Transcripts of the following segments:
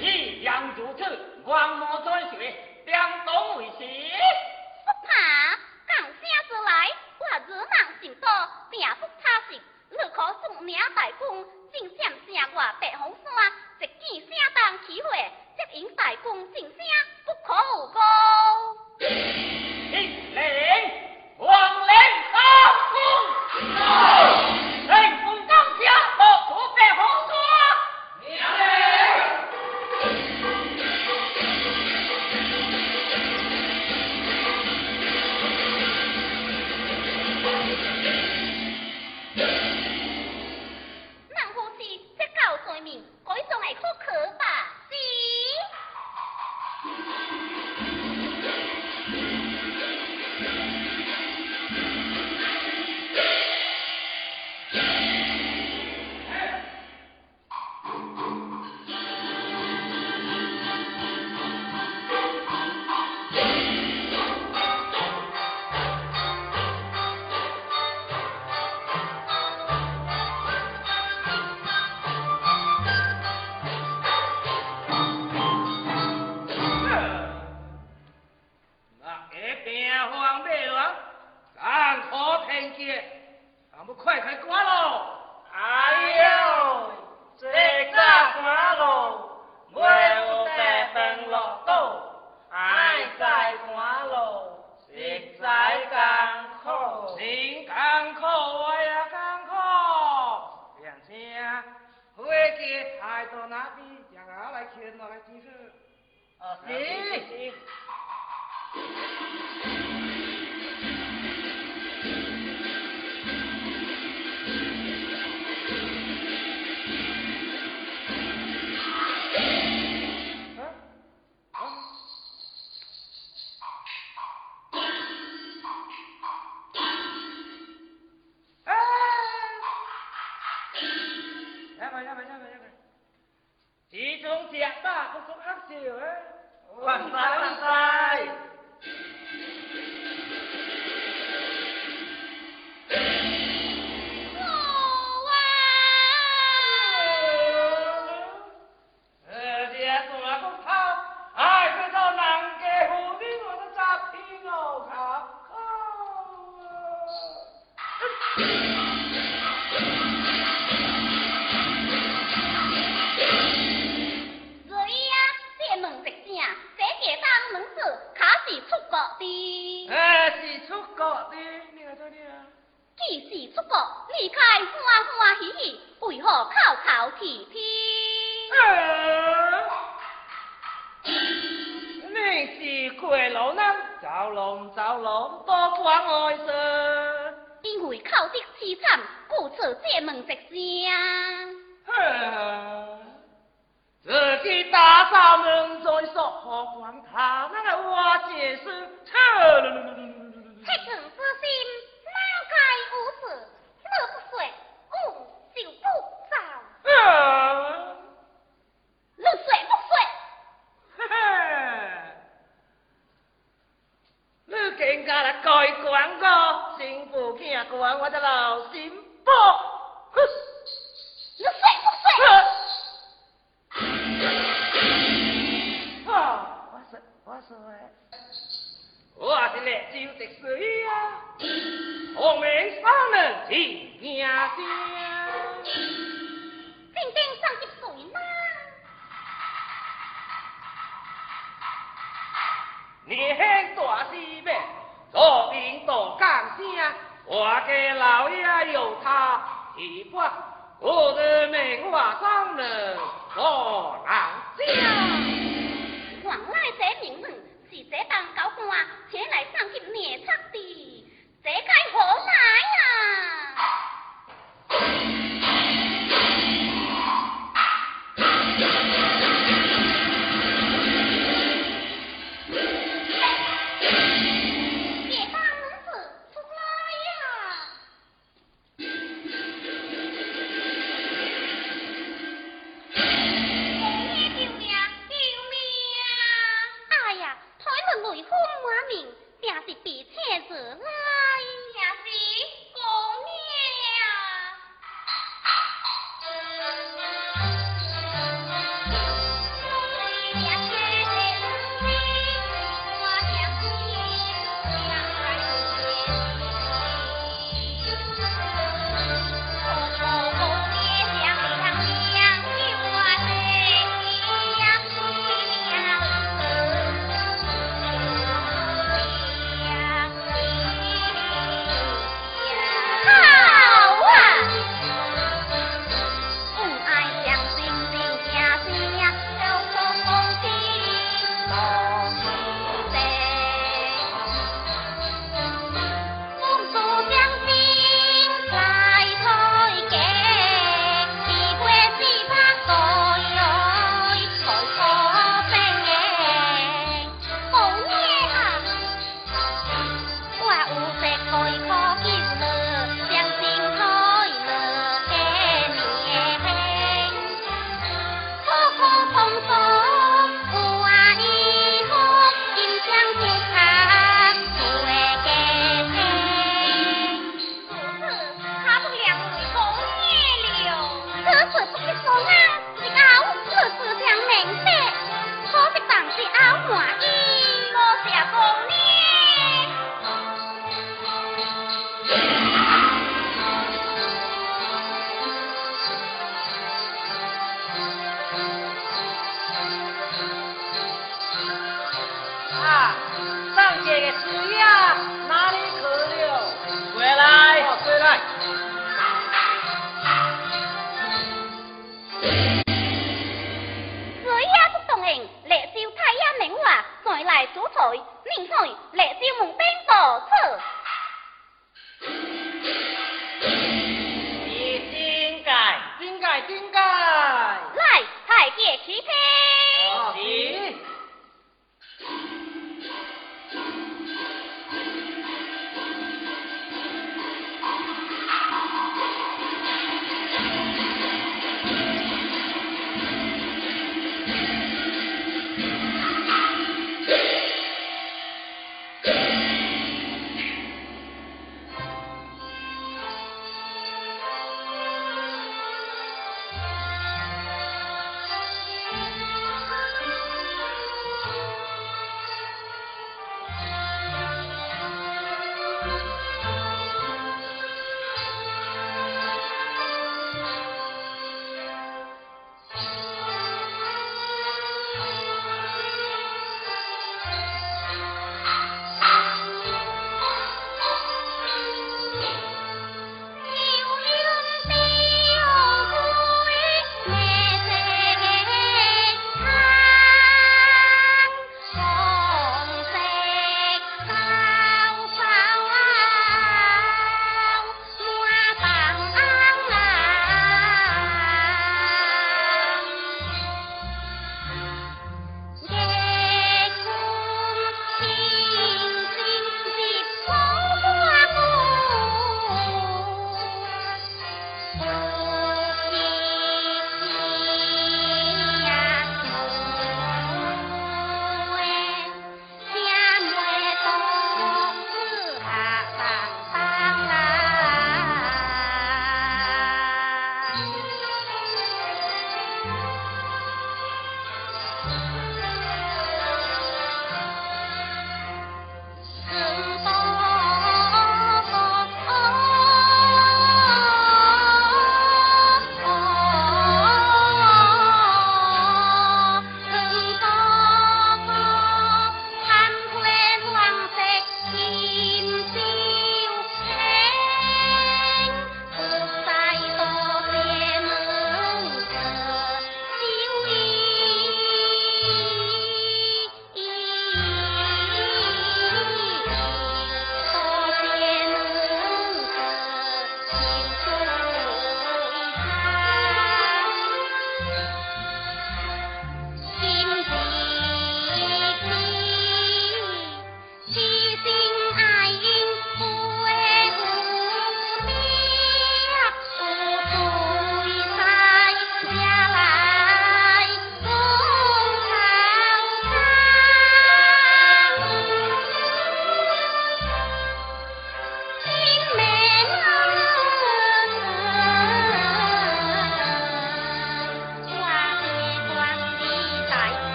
一样如此，万莫在学。两党为师，不怕。讲声自来，我自难心多，定不怕死。你可算名大军，进声声我白虎山，一见声东起火，接应大军进声，不可有误。一零，王林当呼。Chào 多管外事 chào 凄惨，故此借问石生。呵，自己打扫门，再说何管他那个瓦解声大家好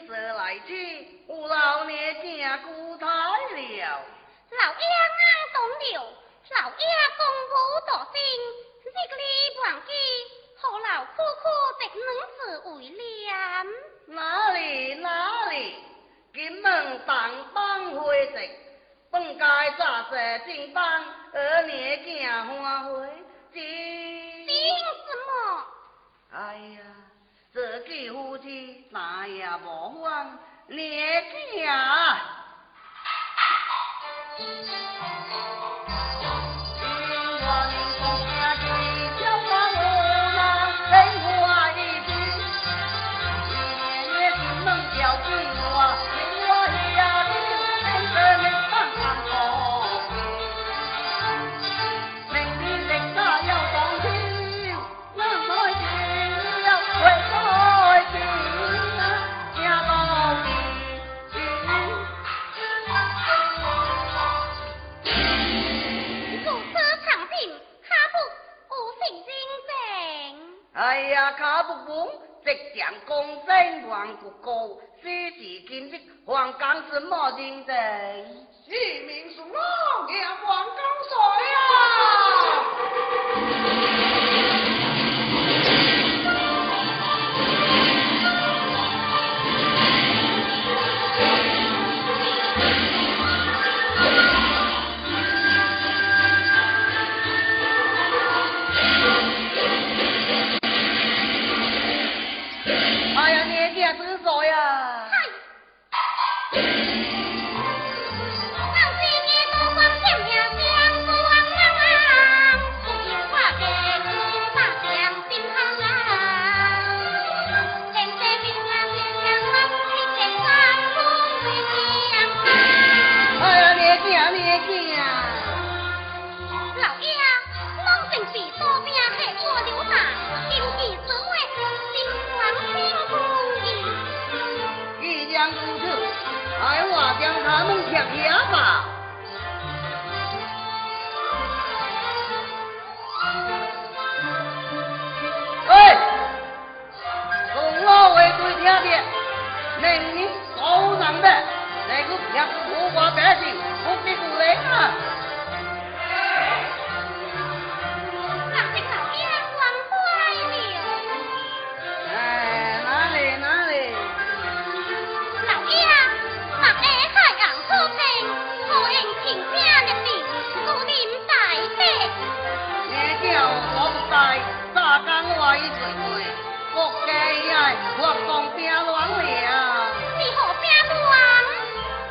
Sợ 来听，有老年正孤单了。老 nê 懂了，老爷功 thái liều. Lão yang ngang tôn liều, lão yang tôn 金。金什么哎呀自己夫妻哪也无妨，你听。不管职场公正，远国够诗词。今日还讲什么？人情世民，是拢行还讲谁啊？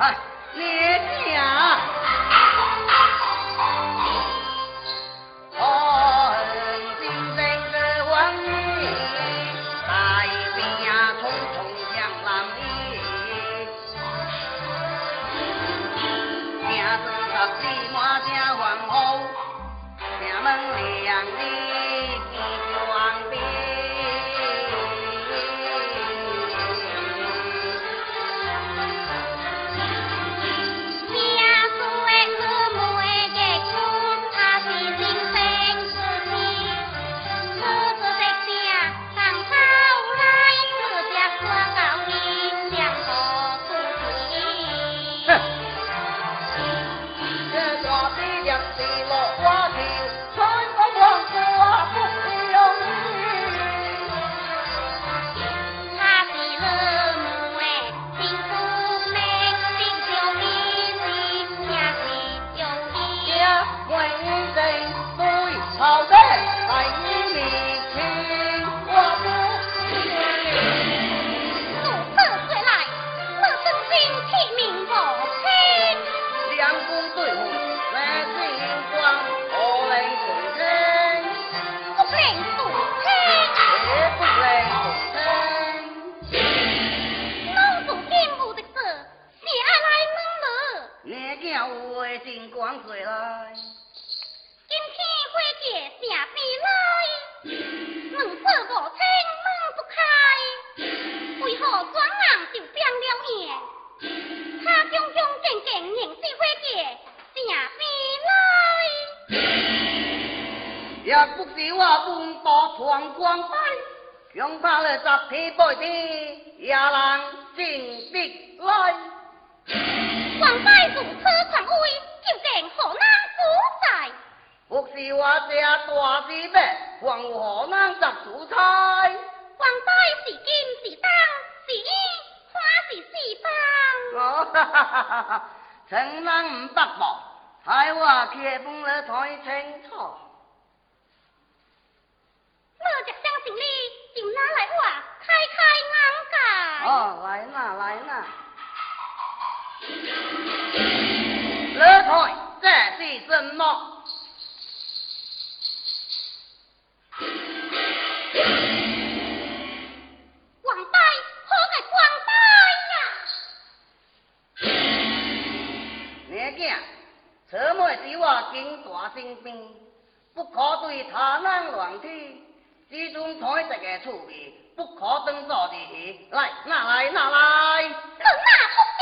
哎，你。来。今天花姐下边来，门锁无清门不开，为何转眼就变了样？他炯炯静静认识花姐下边来，也不是我本多闯光败，恐怕了十天八天也能进得来。王拜如此狂威，究竟何能负载？不是我这大师伯，还何人执主宰？王拜是金是当是，花是四方。哦，哈哈哈哈哈！承认不薄，害我却本了太清楚。我就相信你，就拿来我开开眼界。哦，来呐来呐！乐台，这是什么？王拜，好个王拜呀！你囝，此妹是我经大生病，不可对他人乱体，只准台这个处理，不可当做的去。来，拿来拿来！论那目的，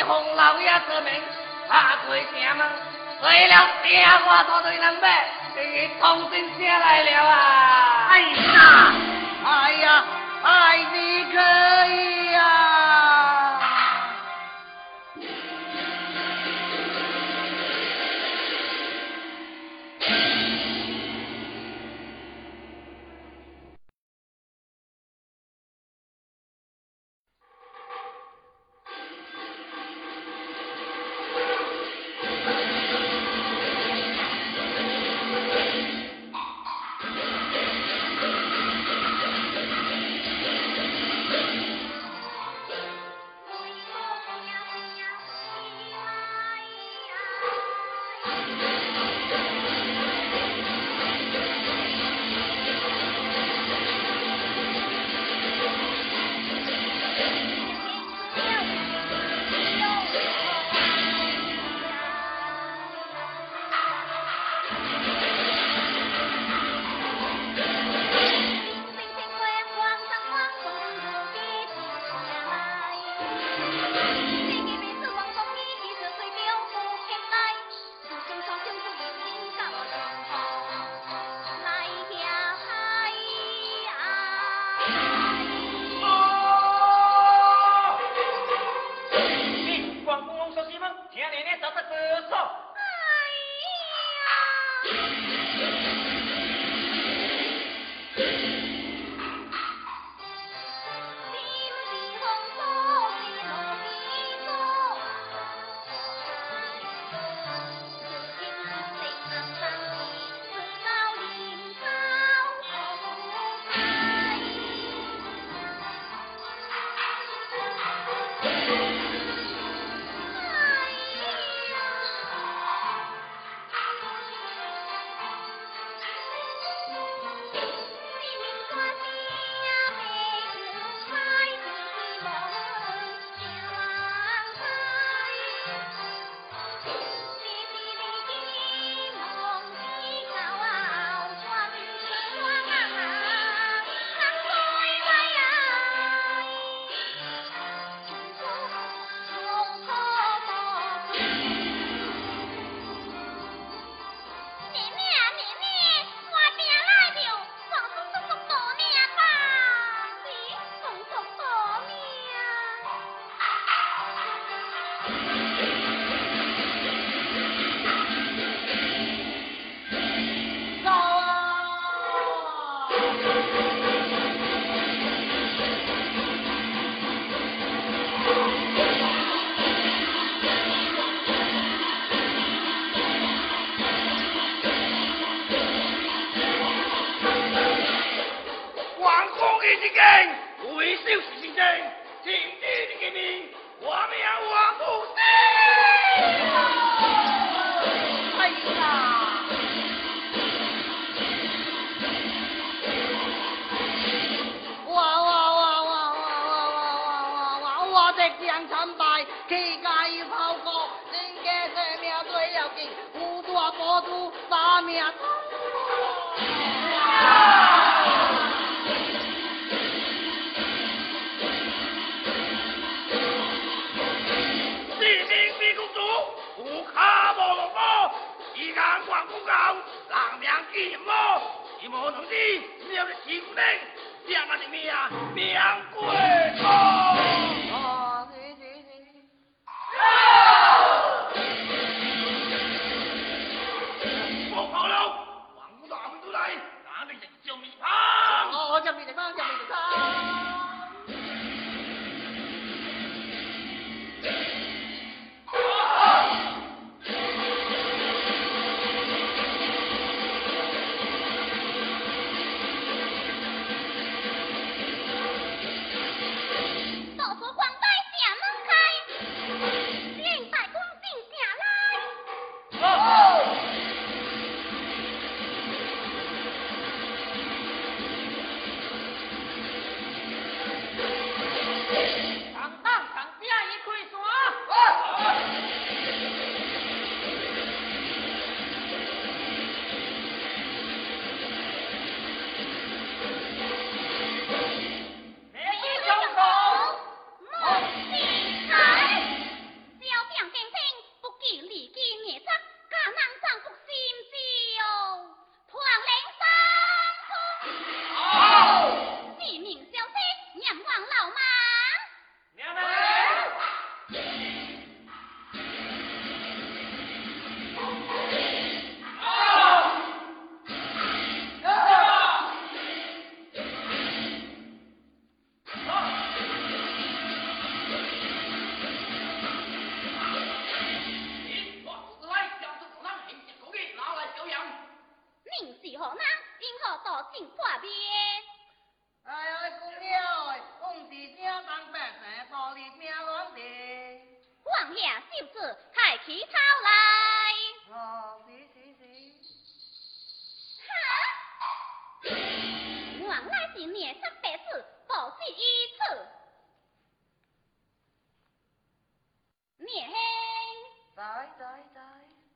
這是洪老爷子命，下對城門，為了爹我拖對人咩，你通知下來了啊！哎呀！哎呀！哎，你可以呀！哎呀。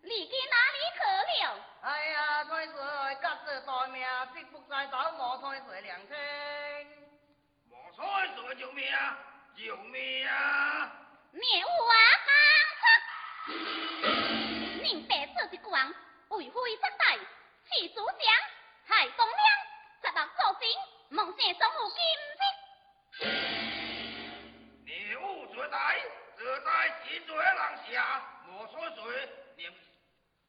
你给哪里去了？哎呀，太岁各自待命，必不在找我。太水两亲。莫彩水救命啊！救命啊！灭武啊！放出！明白这一光，为非则歹，弃主将，害东娘，十六做贼，梦见总有金子。灭武绝歹！这在天罪人下，莫说罪，连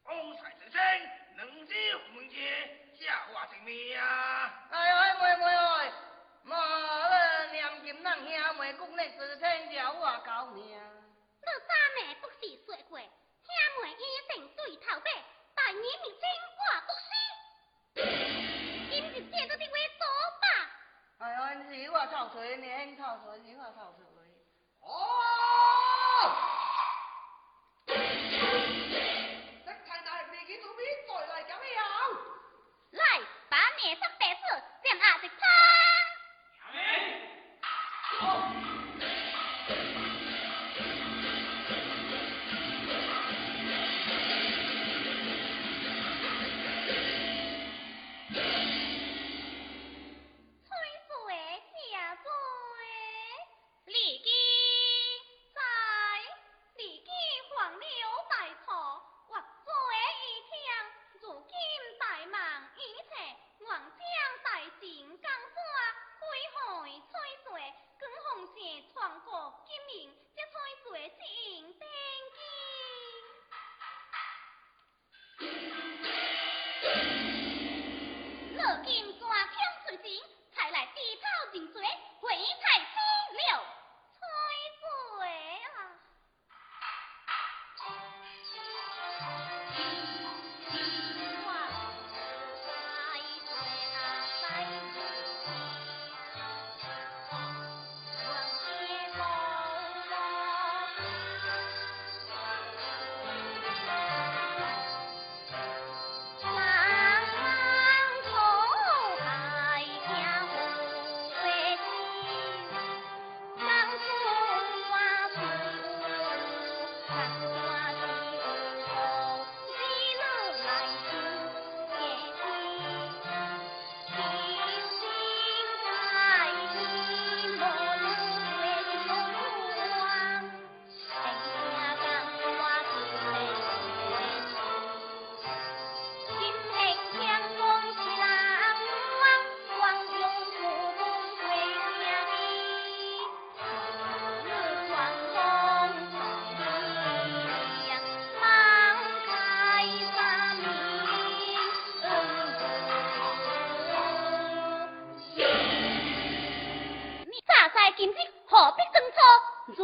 风采之身，能知红劫，下化成命啊！哎哎，妹妹哎，妈了，念金人兄妹国内之天叫我救命。你三妹不是说过，兄妹一定对头白，百年明星我不死。今日借到的话多吧？哎哎，是我操水，年操水，是我操水。哦。灭杀白子，将阿直他。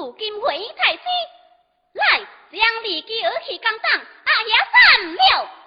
如今回太师，来将李姬儿去江上，阿爷斩了。